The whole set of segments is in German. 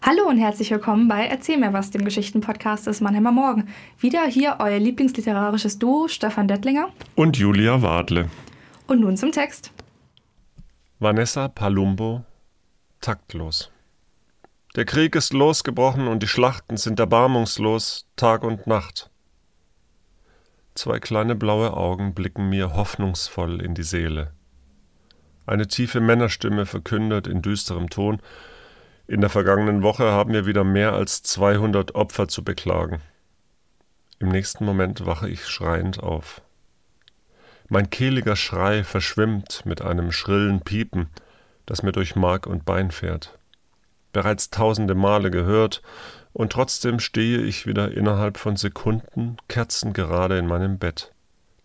Hallo und herzlich willkommen bei Erzähl mir was, dem Geschichtenpodcast des Mannheimer Morgen. Wieder hier euer lieblingsliterarisches Duo Stefan Dettlinger und Julia Wadle. Und nun zum Text. Vanessa Palumbo, taktlos. Der Krieg ist losgebrochen und die Schlachten sind erbarmungslos, Tag und Nacht. Zwei kleine blaue Augen blicken mir hoffnungsvoll in die Seele. Eine tiefe Männerstimme verkündet in düsterem Ton, in der vergangenen Woche haben wir wieder mehr als 200 Opfer zu beklagen. Im nächsten Moment wache ich schreiend auf. Mein kehliger Schrei verschwimmt mit einem schrillen Piepen, das mir durch Mark und Bein fährt. Bereits tausende Male gehört, und trotzdem stehe ich wieder innerhalb von Sekunden kerzengerade in meinem Bett,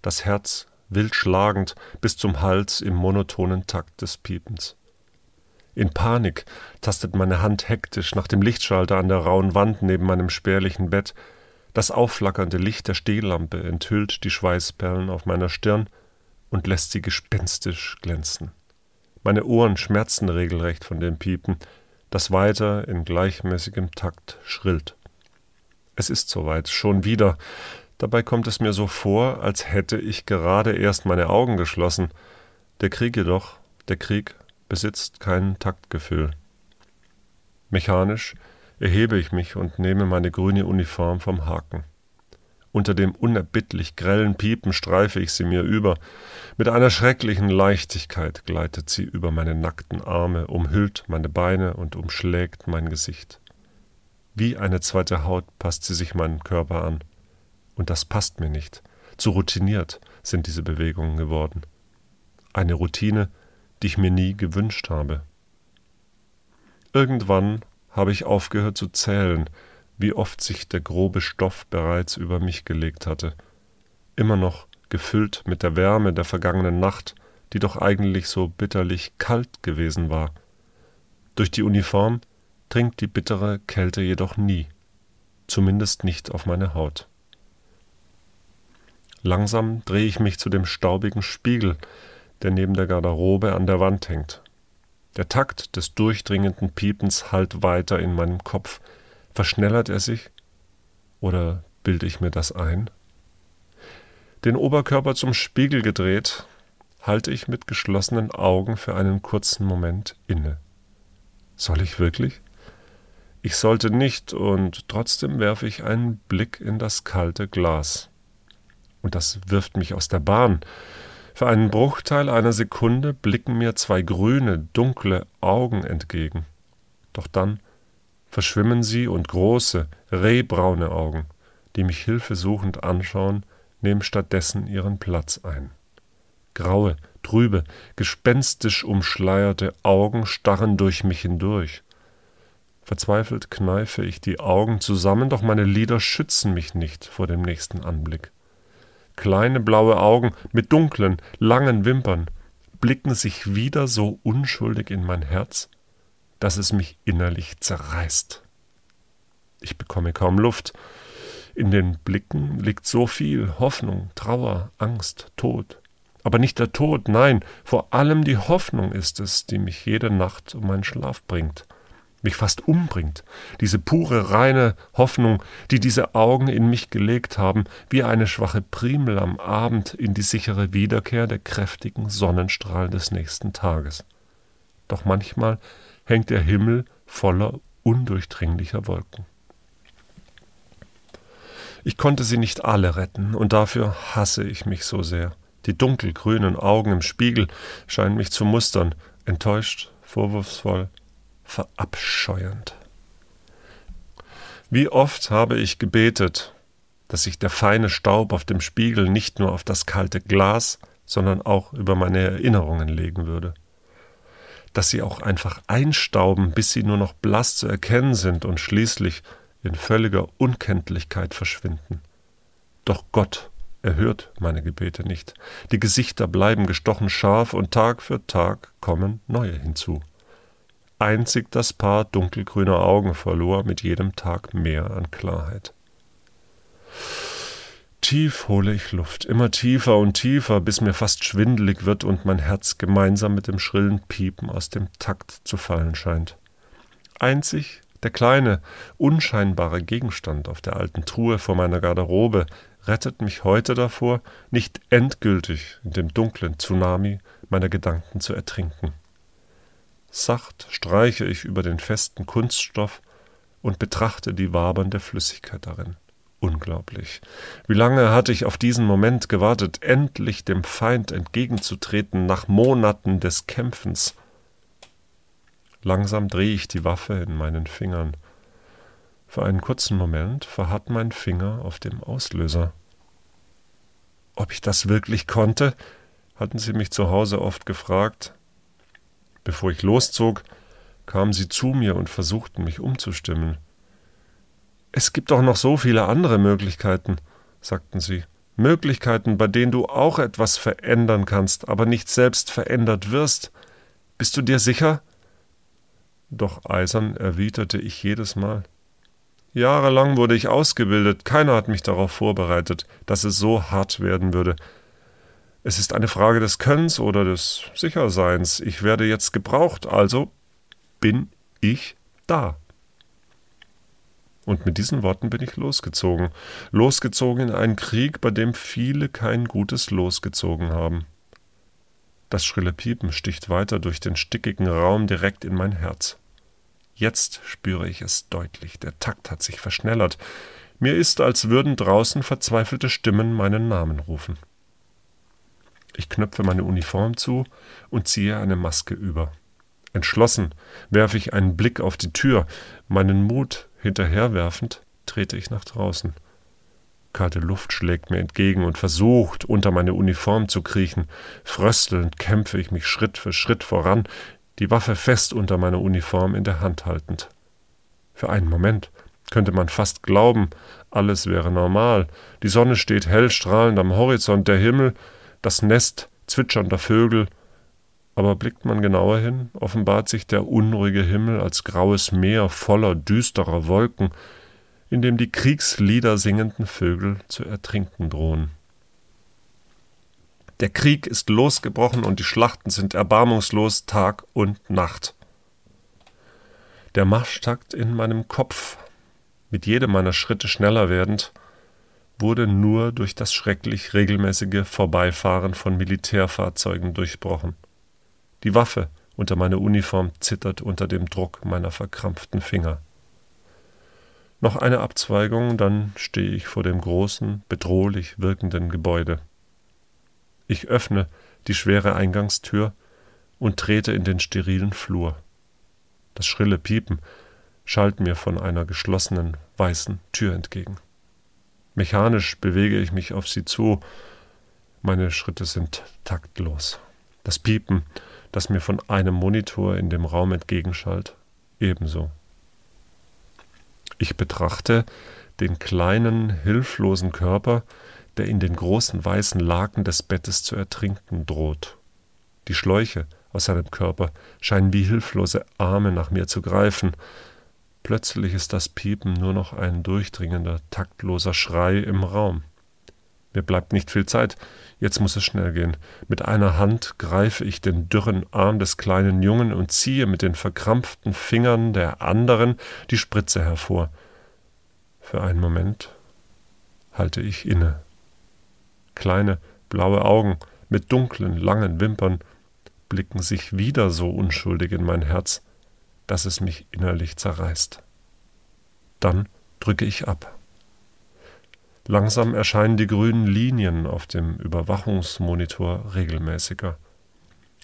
das Herz wild schlagend bis zum Hals im monotonen Takt des Piepens. In Panik tastet meine Hand hektisch nach dem Lichtschalter an der rauen Wand neben meinem spärlichen Bett. Das aufflackernde Licht der Stehlampe enthüllt die Schweißperlen auf meiner Stirn und lässt sie gespenstisch glänzen. Meine Ohren schmerzen regelrecht von dem Piepen, das weiter in gleichmäßigem Takt schrillt. Es ist soweit, schon wieder. Dabei kommt es mir so vor, als hätte ich gerade erst meine Augen geschlossen. Der Krieg jedoch, der Krieg besitzt kein Taktgefühl. Mechanisch erhebe ich mich und nehme meine grüne Uniform vom Haken. Unter dem unerbittlich grellen Piepen streife ich sie mir über. Mit einer schrecklichen Leichtigkeit gleitet sie über meine nackten Arme, umhüllt meine Beine und umschlägt mein Gesicht. Wie eine zweite Haut passt sie sich meinen Körper an. Und das passt mir nicht. Zu routiniert sind diese Bewegungen geworden. Eine Routine, die ich mir nie gewünscht habe. Irgendwann habe ich aufgehört zu zählen, wie oft sich der grobe Stoff bereits über mich gelegt hatte, immer noch gefüllt mit der Wärme der vergangenen Nacht, die doch eigentlich so bitterlich kalt gewesen war. Durch die Uniform dringt die bittere Kälte jedoch nie, zumindest nicht auf meine Haut. Langsam drehe ich mich zu dem staubigen Spiegel, der neben der Garderobe an der Wand hängt. Der Takt des durchdringenden Piepens hallt weiter in meinem Kopf. Verschnellert er sich? Oder bilde ich mir das ein? Den Oberkörper zum Spiegel gedreht, halte ich mit geschlossenen Augen für einen kurzen Moment inne. Soll ich wirklich? Ich sollte nicht, und trotzdem werfe ich einen Blick in das kalte Glas. Und das wirft mich aus der Bahn. Für einen Bruchteil einer Sekunde blicken mir zwei grüne, dunkle Augen entgegen. Doch dann verschwimmen sie und große, rehbraune Augen, die mich hilfesuchend anschauen, nehmen stattdessen ihren Platz ein. Graue, trübe, gespenstisch umschleierte Augen starren durch mich hindurch. Verzweifelt kneife ich die Augen zusammen, doch meine Lider schützen mich nicht vor dem nächsten Anblick. Kleine blaue Augen mit dunklen, langen Wimpern blicken sich wieder so unschuldig in mein Herz, dass es mich innerlich zerreißt. Ich bekomme kaum Luft. In den Blicken liegt so viel Hoffnung, Trauer, Angst, Tod. Aber nicht der Tod, nein, vor allem die Hoffnung ist es, die mich jede Nacht um meinen Schlaf bringt mich fast umbringt, diese pure, reine Hoffnung, die diese Augen in mich gelegt haben, wie eine schwache Primel am Abend in die sichere Wiederkehr der kräftigen Sonnenstrahlen des nächsten Tages. Doch manchmal hängt der Himmel voller undurchdringlicher Wolken. Ich konnte sie nicht alle retten, und dafür hasse ich mich so sehr. Die dunkelgrünen Augen im Spiegel scheinen mich zu mustern, enttäuscht, vorwurfsvoll, verabscheuend. Wie oft habe ich gebetet, dass sich der feine Staub auf dem Spiegel nicht nur auf das kalte Glas, sondern auch über meine Erinnerungen legen würde. Dass sie auch einfach einstauben, bis sie nur noch blass zu erkennen sind und schließlich in völliger Unkenntlichkeit verschwinden. Doch Gott erhört meine Gebete nicht. Die Gesichter bleiben gestochen scharf und Tag für Tag kommen neue hinzu. Einzig das Paar dunkelgrüner Augen verlor mit jedem Tag mehr an Klarheit. Tief hole ich Luft, immer tiefer und tiefer, bis mir fast schwindelig wird und mein Herz gemeinsam mit dem schrillen Piepen aus dem Takt zu fallen scheint. Einzig Der kleine, unscheinbare Gegenstand auf der alten Truhe vor meiner Garderobe rettet mich heute davor, nicht endgültig in dem dunklen Tsunami meiner Gedanken zu ertrinken. Sacht streiche ich über den festen Kunststoff und betrachte die wabernde Flüssigkeit darin. Unglaublich. Wie lange hatte ich auf diesen Moment gewartet, endlich dem Feind entgegenzutreten nach Monaten des Kämpfens. Langsam drehe ich die Waffe in meinen Fingern. Für einen kurzen Moment verharrt mein Finger auf dem Auslöser. Ob ich das wirklich konnte, hatten sie mich zu Hause oft gefragt. Bevor ich loszog, kamen sie zu mir und versuchten mich umzustimmen. Es gibt doch noch so viele andere Möglichkeiten, sagten sie. Möglichkeiten, bei denen du auch etwas verändern kannst, aber nicht selbst verändert wirst. Bist du dir sicher? Doch eisern erwiderte ich jedes Mal. Jahrelang wurde ich ausgebildet, keiner hat mich darauf vorbereitet, dass es so hart werden würde. Es ist eine Frage des Könnens oder des Sicherseins. Ich werde jetzt gebraucht, also bin ich da. Und mit diesen Worten bin ich losgezogen, losgezogen in einen Krieg, bei dem viele kein gutes Los gezogen haben. Das schrille Piepen sticht weiter durch den stickigen Raum direkt in mein Herz. Jetzt spüre ich es deutlich, der Takt hat sich verschnellert. Mir ist, als würden draußen verzweifelte Stimmen meinen Namen rufen. Ich knöpfe meine Uniform zu und ziehe eine Maske über. Entschlossen werfe ich einen Blick auf die Tür, meinen Mut hinterherwerfend trete ich nach draußen. Kalte Luft schlägt mir entgegen und versucht, unter meine Uniform zu kriechen. Fröstelnd kämpfe ich mich Schritt für Schritt voran, die Waffe fest unter meiner Uniform in der Hand haltend. Für einen Moment könnte man fast glauben, alles wäre normal. Die Sonne steht hell strahlend am Horizont, der Himmel, das Nest zwitschernder Vögel. Aber blickt man genauer hin, offenbart sich der unruhige Himmel als graues Meer voller düsterer Wolken, in dem die Kriegslieder singenden Vögel zu ertrinken drohen. Der Krieg ist losgebrochen und die Schlachten sind erbarmungslos Tag und Nacht. Der Marschtakt in meinem Kopf, mit jedem meiner Schritte schneller werdend, wurde nur durch das schrecklich regelmäßige Vorbeifahren von Militärfahrzeugen durchbrochen. Die Waffe unter meiner Uniform zittert unter dem Druck meiner verkrampften Finger. Noch eine Abzweigung, dann stehe ich vor dem großen, bedrohlich wirkenden Gebäude. Ich öffne die schwere Eingangstür und trete in den sterilen Flur. Das schrille Piepen schallt mir von einer geschlossenen weißen Tür entgegen. Mechanisch bewege ich mich auf sie zu. Meine Schritte sind taktlos. Das Piepen, das mir von einem Monitor in dem Raum entgegenschallt, ebenso. Ich betrachte den kleinen, hilflosen Körper, der in den großen weißen Laken des Bettes zu ertrinken droht. Die Schläuche aus seinem Körper scheinen wie hilflose Arme nach mir zu greifen. Plötzlich ist das Piepen nur noch ein durchdringender, taktloser Schrei im Raum. Mir bleibt nicht viel Zeit, jetzt muss es schnell gehen. Mit einer Hand greife ich den dürren Arm des kleinen Jungen und ziehe mit den verkrampften Fingern der anderen die Spritze hervor. Für einen Moment halte ich inne kleine blaue Augen mit dunklen, langen Wimpern blicken sich wieder so unschuldig in mein Herz, dass es mich innerlich zerreißt. Dann drücke ich ab. Langsam erscheinen die grünen Linien auf dem Überwachungsmonitor regelmäßiger,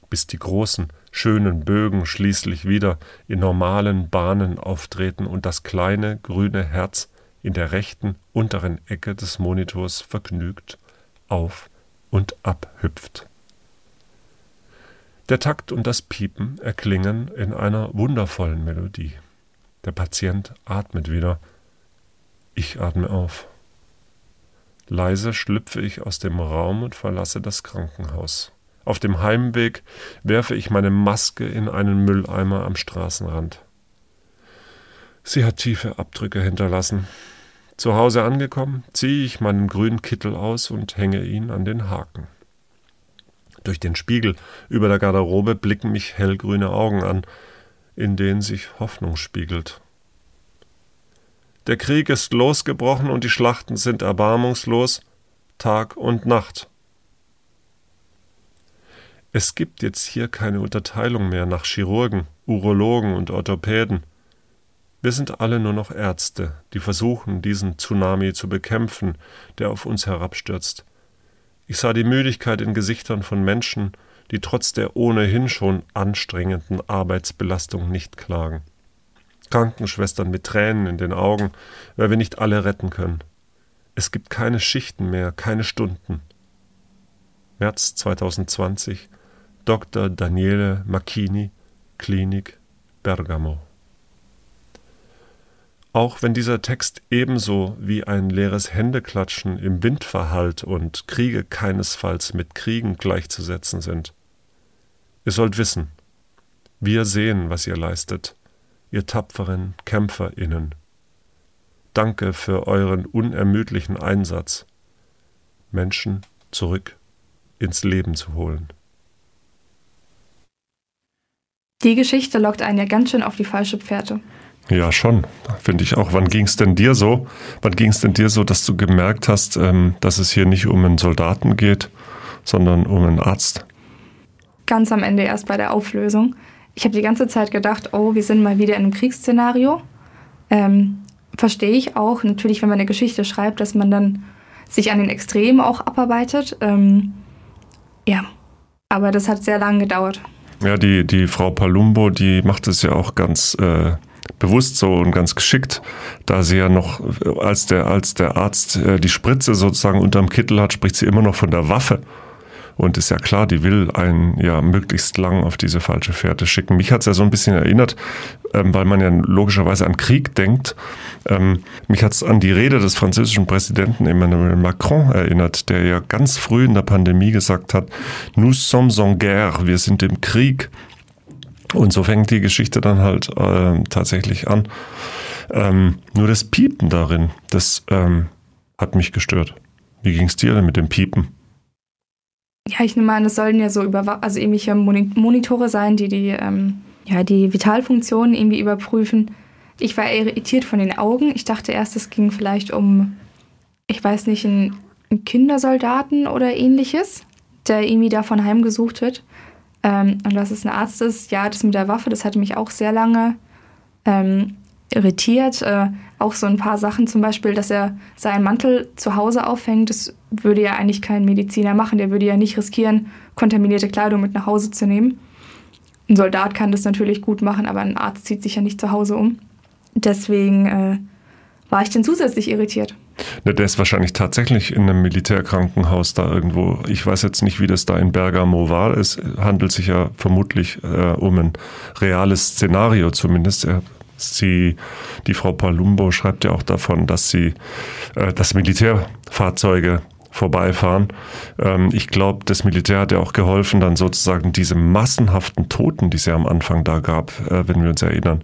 bis die großen, schönen Bögen schließlich wieder in normalen Bahnen auftreten und das kleine grüne Herz in der rechten unteren Ecke des Monitors vergnügt auf und ab hüpft. Der Takt und das Piepen erklingen in einer wundervollen Melodie. Der Patient atmet wieder. Ich atme auf. Leise schlüpfe ich aus dem Raum und verlasse das Krankenhaus. Auf dem Heimweg werfe ich meine Maske in einen Mülleimer am Straßenrand. Sie hat tiefe Abdrücke hinterlassen. Zu Hause angekommen, ziehe ich meinen grünen Kittel aus und hänge ihn an den Haken. Durch den Spiegel über der Garderobe blicken mich hellgrüne Augen an, in denen sich Hoffnung spiegelt. Der Krieg ist losgebrochen und die Schlachten sind erbarmungslos, Tag und Nacht. Es gibt jetzt hier keine Unterteilung mehr nach Chirurgen, Urologen und Orthopäden. Wir sind alle nur noch Ärzte, die versuchen, diesen Tsunami zu bekämpfen, der auf uns herabstürzt. Ich sah die Müdigkeit in Gesichtern von Menschen, die trotz der ohnehin schon anstrengenden Arbeitsbelastung nicht klagen. Krankenschwestern mit Tränen in den Augen, weil wir nicht alle retten können. Es gibt keine Schichten mehr, keine Stunden. März 2020 Dr. Daniele Macchini, Klinik Bergamo. Auch wenn dieser Text ebenso wie ein leeres Händeklatschen im Wind verhallt und Kriege keinesfalls mit Kriegen gleichzusetzen sind. Ihr sollt wissen, wir sehen, was ihr leistet, ihr tapferen Kämpferinnen. Danke für euren unermüdlichen Einsatz, Menschen zurück ins Leben zu holen. Die Geschichte lockt einen ja ganz schön auf die falsche Pferde. Ja, schon, finde ich auch. Wann ging es denn dir so? Wann ging es denn dir so, dass du gemerkt hast, ähm, dass es hier nicht um einen Soldaten geht, sondern um einen Arzt? Ganz am Ende erst bei der Auflösung. Ich habe die ganze Zeit gedacht, oh, wir sind mal wieder in einem Kriegsszenario. Ähm, Verstehe ich auch, natürlich, wenn man eine Geschichte schreibt, dass man dann sich an den Extremen auch abarbeitet. Ähm, ja, aber das hat sehr lange gedauert. Ja, die, die Frau Palumbo, die macht es ja auch ganz äh, bewusst so und ganz geschickt, da sie ja noch, als der, als der Arzt äh, die Spritze sozusagen unterm Kittel hat, spricht sie immer noch von der Waffe. Und ist ja klar, die will einen ja möglichst lang auf diese falsche Fährte schicken. Mich hat es ja so ein bisschen erinnert, ähm, weil man ja logischerweise an Krieg denkt. Ähm, mich hat es an die Rede des französischen Präsidenten Emmanuel Macron erinnert, der ja ganz früh in der Pandemie gesagt hat, Nous sommes en guerre, wir sind im Krieg. Und so fängt die Geschichte dann halt äh, tatsächlich an. Ähm, nur das Piepen darin, das ähm, hat mich gestört. Wie ging es dir denn mit dem Piepen? Ja, ich nehme an, es sollen ja so über, also irgendwelche Monitore sein, die die, ähm, ja, die Vitalfunktionen irgendwie überprüfen. Ich war irritiert von den Augen. Ich dachte erst, es ging vielleicht um, ich weiß nicht, einen Kindersoldaten oder ähnliches, der irgendwie davon heimgesucht wird. Ähm, und dass es ein Arzt ist, ja, das mit der Waffe, das hatte mich auch sehr lange ähm, irritiert. Äh, auch so ein paar Sachen, zum Beispiel, dass er seinen Mantel zu Hause aufhängt, das würde ja eigentlich kein Mediziner machen. Der würde ja nicht riskieren, kontaminierte Kleidung mit nach Hause zu nehmen. Ein Soldat kann das natürlich gut machen, aber ein Arzt zieht sich ja nicht zu Hause um. Deswegen äh, war ich dann zusätzlich irritiert. Ne, der ist wahrscheinlich tatsächlich in einem Militärkrankenhaus da irgendwo. Ich weiß jetzt nicht, wie das da in Bergamo war. Es handelt sich ja vermutlich äh, um ein reales Szenario zumindest. Er, sie, die Frau Palumbo schreibt ja auch davon, dass sie äh, dass Militärfahrzeuge vorbeifahren. Ähm, ich glaube, das Militär hat ja auch geholfen, dann sozusagen diese massenhaften Toten, die es ja am Anfang da gab, äh, wenn wir uns erinnern,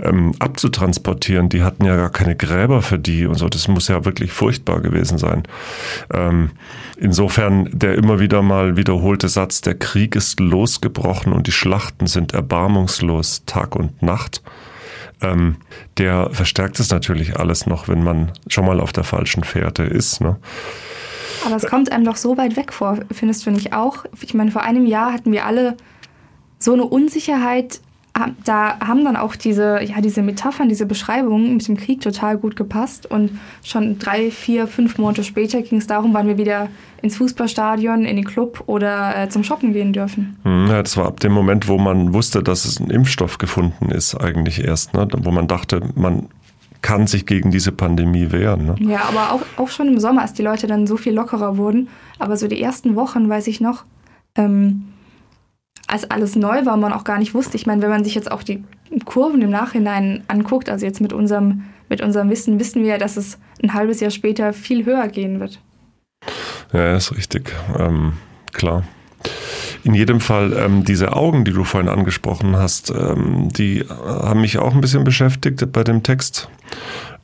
ähm, abzutransportieren. Die hatten ja gar keine Gräber für die und so. Das muss ja wirklich furchtbar gewesen sein. Ähm, insofern der immer wieder mal wiederholte Satz, der Krieg ist losgebrochen und die Schlachten sind erbarmungslos Tag und Nacht. Ähm, der verstärkt es natürlich alles noch, wenn man schon mal auf der falschen Fährte ist. Ne? Aber es kommt einem doch so weit weg vor, findest du nicht auch? Ich meine, vor einem Jahr hatten wir alle so eine Unsicherheit. Da haben dann auch diese, ja, diese Metaphern, diese Beschreibungen mit dem Krieg total gut gepasst. Und schon drei, vier, fünf Monate später ging es darum, wann wir wieder ins Fußballstadion, in den Club oder äh, zum Shoppen gehen dürfen. Hm, ja, das war ab dem Moment, wo man wusste, dass es ein Impfstoff gefunden ist, eigentlich erst. Ne? Wo man dachte, man kann sich gegen diese Pandemie wehren. Ne? Ja, aber auch, auch schon im Sommer, als die Leute dann so viel lockerer wurden. Aber so die ersten Wochen, weiß ich noch, ähm, als alles neu war, man auch gar nicht wusste. Ich meine, wenn man sich jetzt auch die Kurven im Nachhinein anguckt, also jetzt mit unserem, mit unserem Wissen, wissen wir ja, dass es ein halbes Jahr später viel höher gehen wird. Ja, ist richtig. Ähm, klar. In jedem Fall, ähm, diese Augen, die du vorhin angesprochen hast, ähm, die haben mich auch ein bisschen beschäftigt bei dem Text.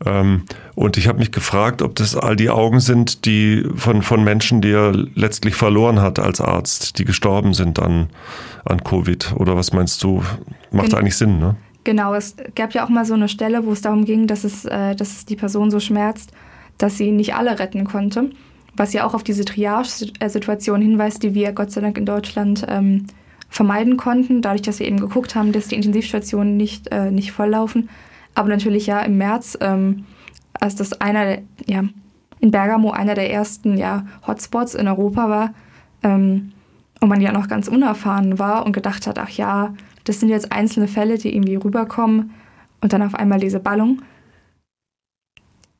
Ähm, und ich habe mich gefragt, ob das all die Augen sind, die von, von Menschen, die er letztlich verloren hat als Arzt, die gestorben sind an, an Covid. Oder was meinst du? Macht Gen eigentlich Sinn, ne? Genau, es gab ja auch mal so eine Stelle, wo es darum ging, dass es, äh, dass es die Person so schmerzt, dass sie nicht alle retten konnte. Was ja auch auf diese Triage-Situation hinweist, die wir Gott sei Dank in Deutschland ähm, vermeiden konnten, dadurch, dass wir eben geguckt haben, dass die Intensivstationen nicht, äh, nicht volllaufen. Aber natürlich ja im März, ähm, als das einer, ja, in Bergamo einer der ersten ja, Hotspots in Europa war ähm, und man ja noch ganz unerfahren war und gedacht hat, ach ja, das sind jetzt einzelne Fälle, die irgendwie rüberkommen und dann auf einmal diese Ballung.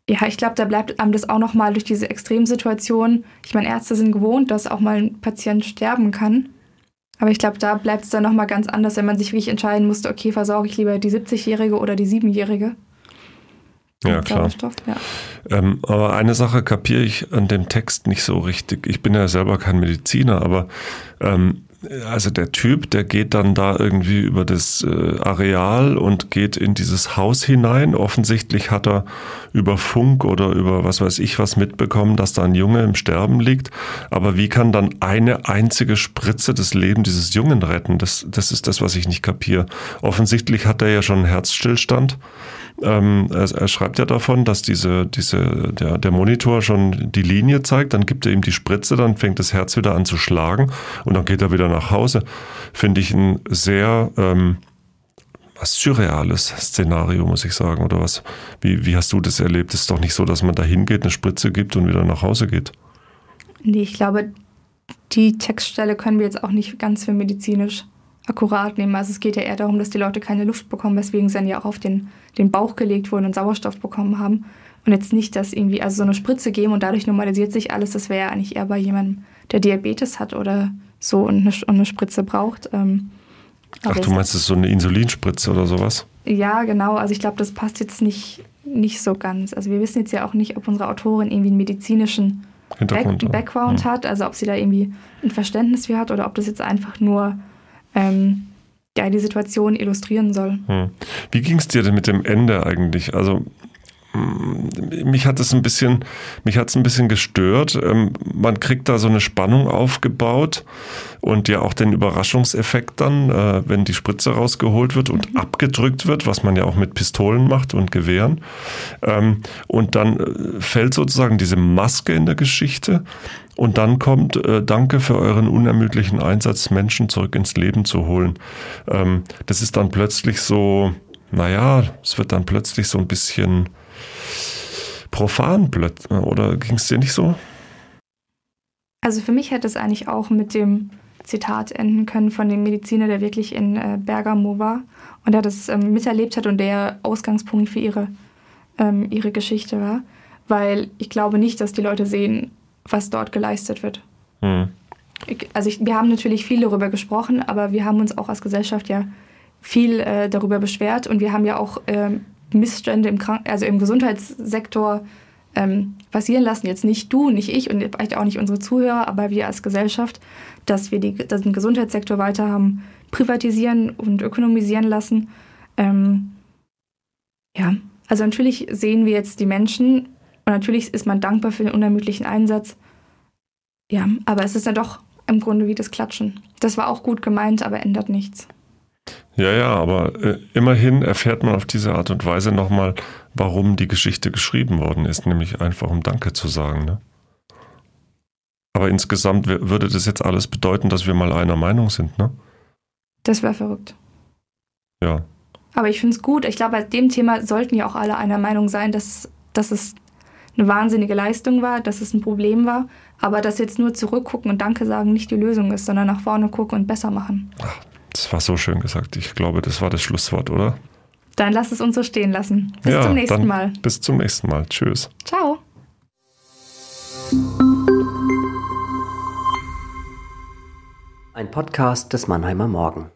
Ja, ich glaube, da bleibt einem das auch nochmal durch diese Extremsituation. Ich meine, Ärzte sind gewohnt, dass auch mal ein Patient sterben kann. Aber ich glaube, da bleibt es dann nochmal ganz anders, wenn man sich wirklich entscheiden musste, okay, versorge ich lieber die 70-Jährige oder die 7-Jährige. Ja, klar. Ja. Ähm, aber eine Sache kapiere ich an dem Text nicht so richtig. Ich bin ja selber kein Mediziner, aber ähm, also der Typ, der geht dann da irgendwie über das äh, Areal und geht in dieses Haus hinein. Offensichtlich hat er über Funk oder über was weiß ich was mitbekommen, dass da ein Junge im Sterben liegt. Aber wie kann dann eine einzige Spritze das Leben dieses Jungen retten? Das, das ist das, was ich nicht kapiere. Offensichtlich hat er ja schon einen Herzstillstand. Ähm, er, er, schreibt ja davon, dass diese, diese, der, der Monitor schon die Linie zeigt, dann gibt er ihm die Spritze, dann fängt das Herz wieder an zu schlagen und dann geht er wieder nach Hause. Finde ich ein sehr ähm, was surreales Szenario, muss ich sagen. Oder was? Wie, wie hast du das erlebt? Es ist doch nicht so, dass man da hingeht, eine Spritze gibt und wieder nach Hause geht. Nee, ich glaube, die Textstelle können wir jetzt auch nicht ganz für medizinisch akkurat nehmen. Also es geht ja eher darum, dass die Leute keine Luft bekommen, weswegen sie dann ja auch auf den, den Bauch gelegt wurden und Sauerstoff bekommen haben. Und jetzt nicht, dass irgendwie, also so eine Spritze geben und dadurch normalisiert sich alles, das wäre ja eigentlich eher bei jemandem, der Diabetes hat oder so und eine, und eine Spritze braucht. Ähm, Ach, du meinst, es ist so eine Insulinspritze oder sowas? Ja, genau. Also ich glaube, das passt jetzt nicht, nicht so ganz. Also wir wissen jetzt ja auch nicht, ob unsere Autorin irgendwie einen medizinischen Back Background ja. hat, also ob sie da irgendwie ein Verständnis für hat oder ob das jetzt einfach nur ähm, ja, die Situation illustrieren soll. Hm. Wie ging es dir denn mit dem Ende eigentlich? Also mich hat es ein bisschen, mich hat es ein bisschen gestört. Ähm, man kriegt da so eine Spannung aufgebaut und ja auch den Überraschungseffekt dann, äh, wenn die Spritze rausgeholt wird und mhm. abgedrückt wird, was man ja auch mit Pistolen macht und Gewehren. Ähm, und dann äh, fällt sozusagen diese Maske in der Geschichte und dann kommt, äh, danke für euren unermüdlichen Einsatz, Menschen zurück ins Leben zu holen. Ähm, das ist dann plötzlich so, naja, es wird dann plötzlich so ein bisschen profan, oder ging es dir nicht so? Also für mich hätte es eigentlich auch mit dem Zitat enden können von dem Mediziner, der wirklich in äh, Bergamo war und der das ähm, miterlebt hat und der Ausgangspunkt für ihre, ähm, ihre Geschichte war. Weil ich glaube nicht, dass die Leute sehen, was dort geleistet wird. Hm. Also ich, wir haben natürlich viel darüber gesprochen, aber wir haben uns auch als Gesellschaft ja viel äh, darüber beschwert und wir haben ja auch äh, Missstände im, Krank also im Gesundheitssektor ähm, passieren lassen. Jetzt nicht du, nicht ich und vielleicht auch nicht unsere Zuhörer, aber wir als Gesellschaft, dass wir die, dass den Gesundheitssektor weiter haben privatisieren und ökonomisieren lassen. Ähm, ja, also natürlich sehen wir jetzt die Menschen und natürlich ist man dankbar für den unermüdlichen Einsatz. Ja, aber es ist ja doch im Grunde wie das Klatschen. Das war auch gut gemeint, aber ändert nichts. Ja, ja, aber äh, immerhin erfährt man auf diese Art und Weise nochmal, warum die Geschichte geschrieben worden ist, nämlich einfach um Danke zu sagen. Ne? Aber insgesamt würde das jetzt alles bedeuten, dass wir mal einer Meinung sind, ne? Das wäre verrückt. Ja. Aber ich finde es gut. Ich glaube, bei dem Thema sollten ja auch alle einer Meinung sein, dass, dass es eine wahnsinnige Leistung war, dass es ein Problem war, aber dass jetzt nur zurückgucken und Danke sagen nicht die Lösung ist, sondern nach vorne gucken und besser machen. Ach, das war so schön gesagt. Ich glaube, das war das Schlusswort, oder? Dann lass es uns so stehen lassen. Bis ja, zum nächsten Mal. Bis zum nächsten Mal. Tschüss. Ciao. Ein Podcast des Mannheimer Morgen.